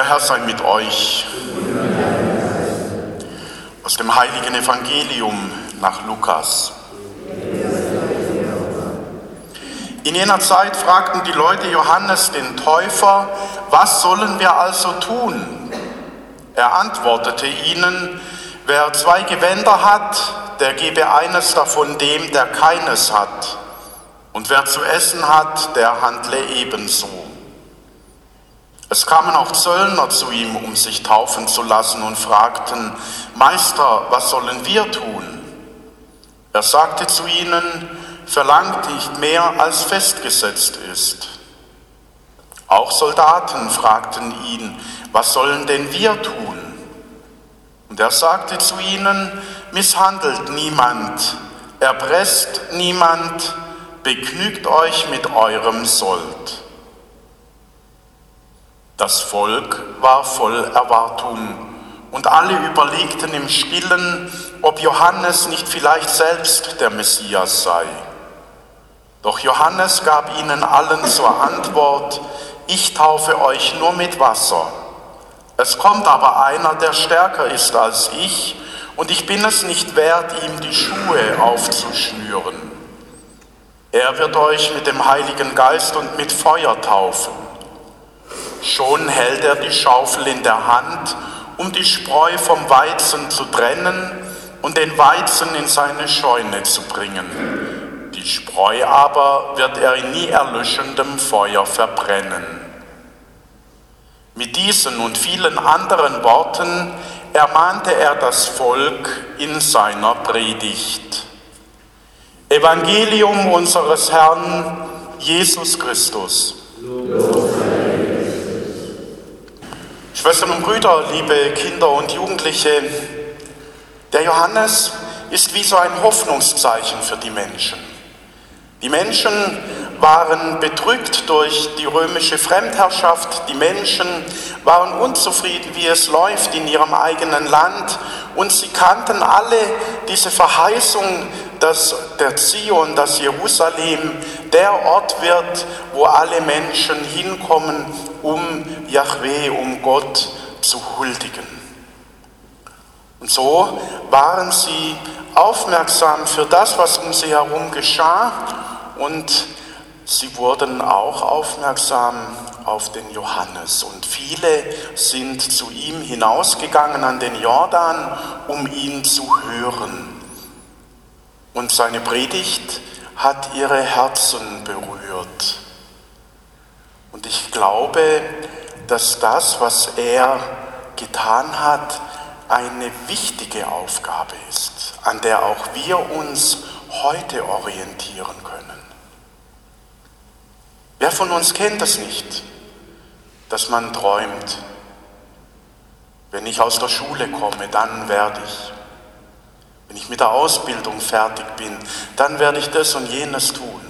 Der Herr sei mit euch. Aus dem heiligen Evangelium nach Lukas. In jener Zeit fragten die Leute Johannes den Täufer, was sollen wir also tun? Er antwortete ihnen, wer zwei Gewänder hat, der gebe eines davon dem, der keines hat. Und wer zu essen hat, der handle ebenso. Es kamen auch Zöllner zu ihm, um sich taufen zu lassen und fragten, Meister, was sollen wir tun? Er sagte zu ihnen, verlangt nicht mehr, als festgesetzt ist. Auch Soldaten fragten ihn, was sollen denn wir tun? Und er sagte zu ihnen, misshandelt niemand, erpresst niemand, begnügt euch mit eurem Sold. Das Volk war voll Erwartung und alle überlegten im stillen, ob Johannes nicht vielleicht selbst der Messias sei. Doch Johannes gab ihnen allen zur Antwort, ich taufe euch nur mit Wasser. Es kommt aber einer, der stärker ist als ich, und ich bin es nicht wert, ihm die Schuhe aufzuschnüren. Er wird euch mit dem Heiligen Geist und mit Feuer taufen. Schon hält er die Schaufel in der Hand, um die Spreu vom Weizen zu trennen und den Weizen in seine Scheune zu bringen. Die Spreu aber wird er in nie erlöschendem Feuer verbrennen. Mit diesen und vielen anderen Worten ermahnte er das Volk in seiner Predigt. Evangelium unseres Herrn Jesus Christus. Lob. Schwestern und Brüder, liebe Kinder und Jugendliche, der Johannes ist wie so ein Hoffnungszeichen für die Menschen. Die Menschen waren bedrückt durch die römische Fremdherrschaft, die Menschen waren unzufrieden, wie es läuft in ihrem eigenen Land und sie kannten alle diese Verheißung, dass der Zion, das Jerusalem, der Ort wird, wo alle Menschen hinkommen, um Yahweh, um Gott zu huldigen. Und so waren sie aufmerksam für das, was um sie herum geschah und sie wurden auch aufmerksam auf den Johannes. Und viele sind zu ihm hinausgegangen an den Jordan, um ihn zu hören. Und seine Predigt hat ihre Herzen berührt. Und ich glaube, dass das, was er getan hat, eine wichtige Aufgabe ist, an der auch wir uns heute orientieren können. Wer von uns kennt das nicht, dass man träumt, wenn ich aus der Schule komme, dann werde ich. Wenn ich mit der Ausbildung fertig bin, dann werde ich das und jenes tun.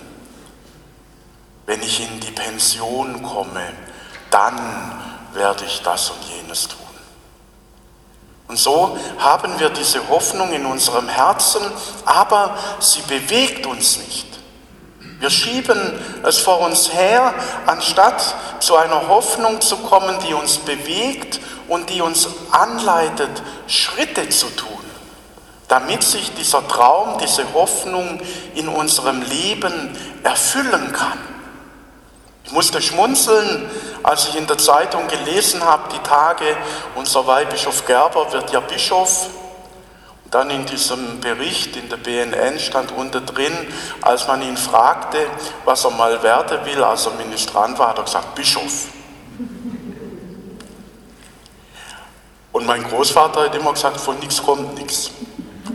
Wenn ich in die Pension komme, dann werde ich das und jenes tun. Und so haben wir diese Hoffnung in unserem Herzen, aber sie bewegt uns nicht. Wir schieben es vor uns her, anstatt zu einer Hoffnung zu kommen, die uns bewegt und die uns anleitet, Schritte zu tun damit sich dieser Traum, diese Hoffnung in unserem Leben erfüllen kann. Ich musste schmunzeln, als ich in der Zeitung gelesen habe, die Tage, unser Weihbischof Gerber wird ja Bischof. Und dann in diesem Bericht in der BNN stand unter drin, als man ihn fragte, was er mal werden will, als er Ministrant war, hat er gesagt, Bischof. Und mein Großvater hat immer gesagt, von nichts kommt nichts.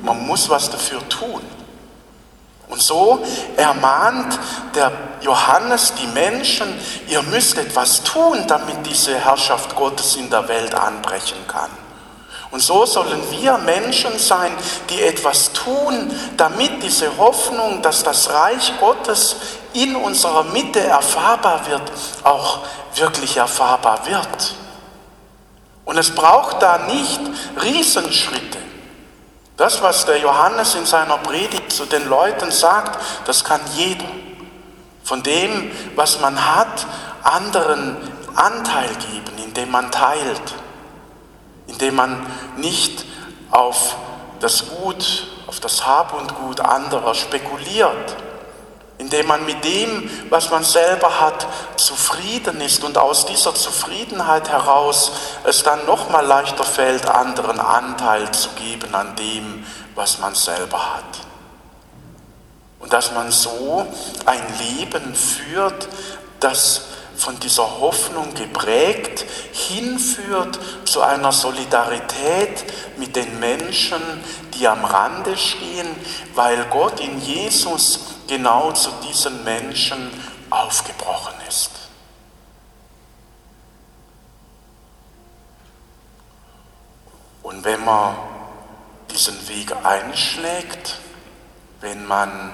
Man muss was dafür tun. Und so ermahnt der Johannes die Menschen, ihr müsst etwas tun, damit diese Herrschaft Gottes in der Welt anbrechen kann. Und so sollen wir Menschen sein, die etwas tun, damit diese Hoffnung, dass das Reich Gottes in unserer Mitte erfahrbar wird, auch wirklich erfahrbar wird. Und es braucht da nicht Riesenschritte. Das, was der Johannes in seiner Predigt zu den Leuten sagt, das kann jeder. Von dem, was man hat, anderen Anteil geben, indem man teilt, indem man nicht auf das Gut, auf das Hab und Gut anderer spekuliert, indem man mit dem, was man selber hat, zufrieden ist und aus dieser Zufriedenheit heraus es dann noch mal leichter fällt, anderen Anteil zu geben an dem, was man selber hat. Und dass man so ein Leben führt, das von dieser Hoffnung geprägt hinführt zu einer Solidarität mit den Menschen, die am Rande stehen, weil Gott in Jesus genau zu diesen Menschen aufgebrochen ist. Und wenn man diesen Weg einschlägt, wenn man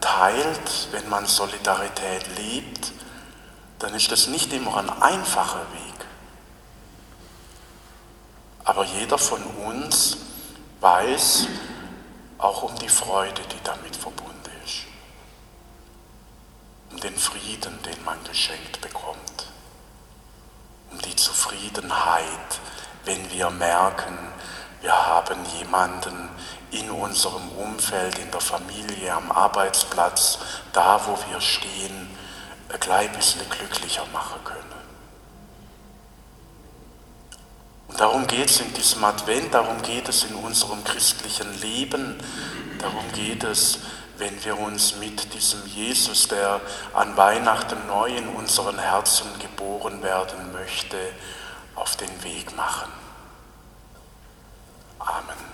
teilt, wenn man Solidarität lebt, dann ist das nicht immer ein einfacher Weg. Aber jeder von uns weiß auch um die Freude, die damit verbunden ist. Den Frieden, den man geschenkt bekommt. Um die Zufriedenheit, wenn wir merken, wir haben jemanden in unserem Umfeld, in der Familie, am Arbeitsplatz, da wo wir stehen, ein klein bisschen glücklicher machen können. Und darum geht es in diesem Advent, darum geht es in unserem christlichen Leben, darum geht es, wenn wir uns mit diesem Jesus, der an Weihnachten neu in unseren Herzen geboren werden möchte, auf den Weg machen. Amen.